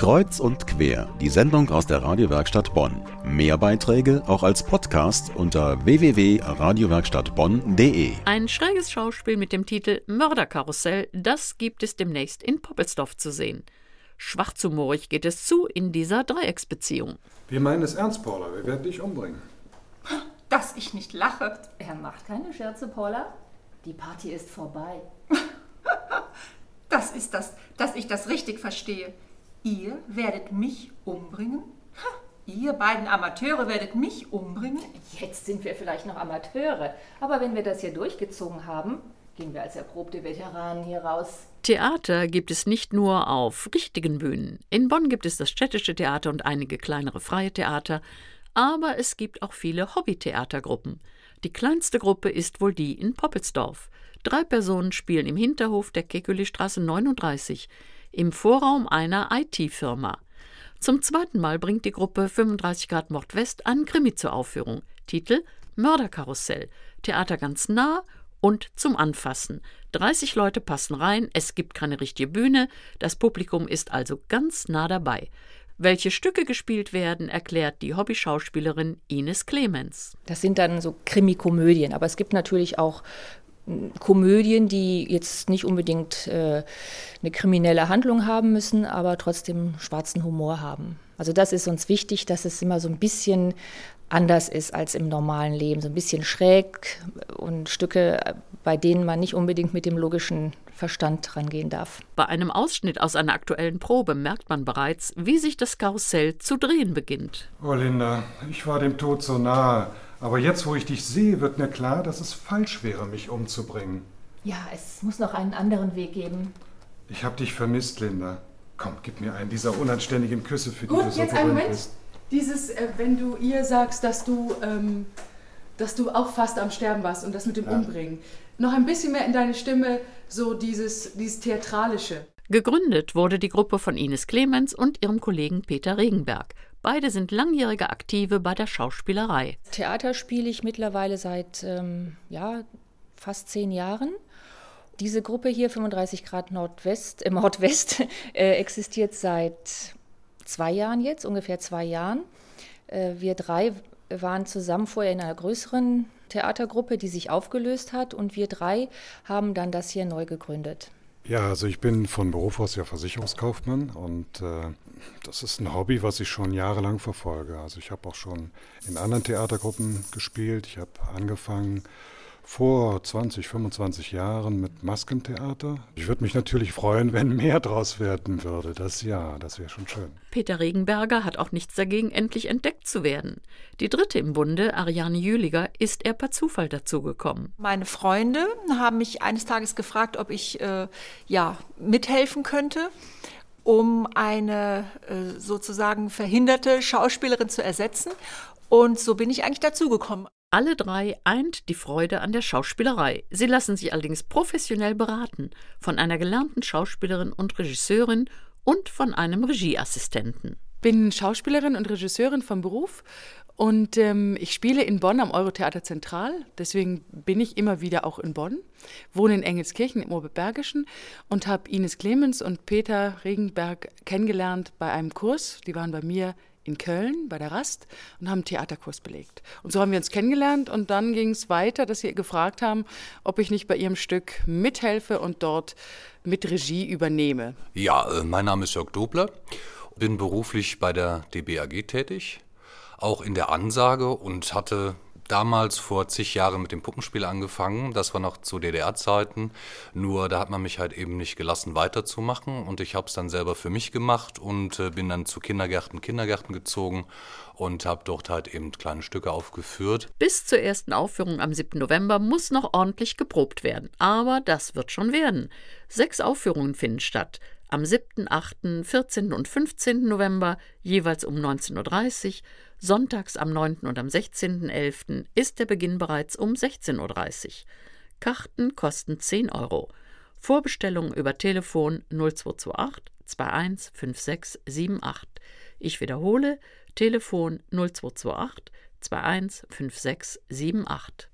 Kreuz und quer, die Sendung aus der Radiowerkstatt Bonn. Mehr Beiträge auch als Podcast unter www.radiowerkstattbonn.de. Ein schräges Schauspiel mit dem Titel Mörderkarussell, das gibt es demnächst in Poppelsdorf zu sehen. Schwachzumorig geht es zu in dieser Dreiecksbeziehung. Wir meinen es ernst, Paula. Wir werden dich umbringen. Dass ich nicht lache. Er macht keine Scherze, Paula. Die Party ist vorbei. Das ist das, dass ich das richtig verstehe. Ihr werdet mich umbringen? Ihr beiden Amateure werdet mich umbringen? Jetzt sind wir vielleicht noch Amateure, aber wenn wir das hier durchgezogen haben, gehen wir als erprobte Veteranen hier raus. Theater gibt es nicht nur auf richtigen Bühnen. In Bonn gibt es das städtische Theater und einige kleinere freie Theater, aber es gibt auch viele Hobbytheatergruppen. Die kleinste Gruppe ist wohl die in Poppelsdorf. Drei Personen spielen im Hinterhof der Kekulistraße 39 im Vorraum einer IT-Firma. Zum zweiten Mal bringt die Gruppe 35 Grad Nordwest einen Krimi zur Aufführung. Titel Mörderkarussell. Theater ganz nah und zum Anfassen. 30 Leute passen rein, es gibt keine richtige Bühne, das Publikum ist also ganz nah dabei. Welche Stücke gespielt werden, erklärt die Hobbyschauspielerin Ines Clemens. Das sind dann so Krimikomödien, aber es gibt natürlich auch Komödien, die jetzt nicht unbedingt äh, eine kriminelle Handlung haben müssen, aber trotzdem schwarzen Humor haben. Also das ist uns wichtig, dass es immer so ein bisschen anders ist als im normalen Leben, so ein bisschen schräg und Stücke, bei denen man nicht unbedingt mit dem logischen Verstand rangehen darf. Bei einem Ausschnitt aus einer aktuellen Probe merkt man bereits, wie sich das Karussell zu drehen beginnt. Oh Linda, ich war dem Tod so nahe. Aber jetzt, wo ich dich sehe, wird mir klar, dass es falsch wäre, mich umzubringen. Ja, es muss noch einen anderen Weg geben. Ich habe dich vermisst, Linda. Komm, gib mir einen dieser unanständigen Küsse, für die Gut, du so jetzt einen Moment. bist. Dieses, äh, wenn du ihr sagst, dass du, ähm, dass du auch fast am Sterben warst und das mit dem Ja. Umbringen. Noch ein bisschen mehr in deine Stimme, so dieses, dieses Theatralische. Gegründet wurde die Gruppe von Ines Clemens und ihrem Kollegen Peter Regenberg. Beide sind langjährige Aktive bei der Schauspielerei. Theater spiele ich mittlerweile seit ähm, ja, fast zehn Jahren. Diese Gruppe hier, 35 Grad Nordwest, äh, Nordwest, äh, existiert seit zwei Jahren jetzt, ungefähr zwei Jahren. Äh, wir drei waren zusammen vorher in einer größeren Theatergruppe, die sich aufgelöst hat, und wir drei haben dann das hier neu gegründet. Ja, also ich bin von Beruf aus ja Versicherungskaufmann und äh, das ist ein Hobby, was ich schon jahrelang verfolge. Also ich habe auch schon in anderen Theatergruppen gespielt. Ich habe angefangen vor 20, 25 Jahren mit Maskentheater. Ich würde mich natürlich freuen, wenn mehr draus werden würde. Das ja, das wäre schon schön. Peter Regenberger hat auch nichts dagegen, endlich entdeckt zu werden. Die dritte im Bunde, Ariane Jüliger, ist er per Zufall dazugekommen. Meine Freunde haben mich eines Tages gefragt, ob ich äh, ja mithelfen könnte, um eine äh, sozusagen verhinderte Schauspielerin zu ersetzen. Und so bin ich eigentlich dazugekommen. Alle drei eint die Freude an der Schauspielerei. Sie lassen sich allerdings professionell beraten von einer gelernten Schauspielerin und Regisseurin und von einem Regieassistenten. Bin Schauspielerin und Regisseurin vom Beruf und ähm, ich spiele in Bonn am Eurotheater Zentral. Deswegen bin ich immer wieder auch in Bonn, wohne in Engelskirchen im Oberbergischen und habe Ines Clemens und Peter Regenberg kennengelernt bei einem Kurs. Die waren bei mir in Köln bei der Rast und haben einen Theaterkurs belegt. Und so haben wir uns kennengelernt und dann ging es weiter, dass sie gefragt haben, ob ich nicht bei ihrem Stück mithelfe und dort mit Regie übernehme. Ja, äh, mein Name ist Jörg Dobler, bin beruflich bei der DBAG tätig, auch in der Ansage und hatte damals vor zig Jahren mit dem Puppenspiel angefangen. Das war noch zu DDR-Zeiten. Nur da hat man mich halt eben nicht gelassen, weiterzumachen. Und ich habe es dann selber für mich gemacht und äh, bin dann zu Kindergärten, Kindergärten gezogen und habe dort halt eben kleine Stücke aufgeführt. Bis zur ersten Aufführung am 7. November muss noch ordentlich geprobt werden. Aber das wird schon werden. Sechs Aufführungen finden statt. Am 7., 8., 14. und 15. November jeweils um 19.30 Uhr. Sonntags am 9. und am 16.11. ist der Beginn bereits um 16.30 Uhr. Karten kosten 10 Euro. Vorbestellung über Telefon 0228 21 56 78. Ich wiederhole, Telefon 0228 21 56 78.